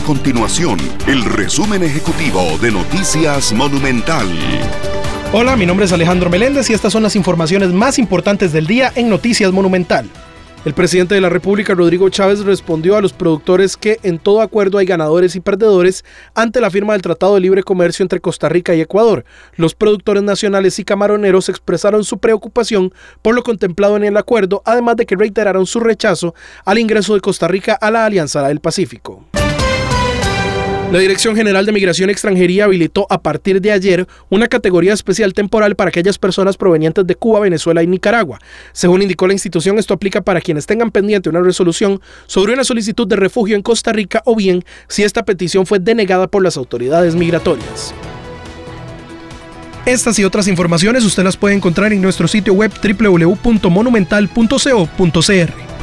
continuación el resumen ejecutivo de Noticias Monumental. Hola, mi nombre es Alejandro Meléndez y estas son las informaciones más importantes del día en Noticias Monumental. El presidente de la República, Rodrigo Chávez, respondió a los productores que en todo acuerdo hay ganadores y perdedores ante la firma del Tratado de Libre Comercio entre Costa Rica y Ecuador. Los productores nacionales y camaroneros expresaron su preocupación por lo contemplado en el acuerdo, además de que reiteraron su rechazo al ingreso de Costa Rica a la Alianza del Pacífico. La Dirección General de Migración y Extranjería habilitó a partir de ayer una categoría especial temporal para aquellas personas provenientes de Cuba, Venezuela y Nicaragua. Según indicó la institución, esto aplica para quienes tengan pendiente una resolución sobre una solicitud de refugio en Costa Rica o bien si esta petición fue denegada por las autoridades migratorias. Estas y otras informaciones usted las puede encontrar en nuestro sitio web www.monumental.co.cr.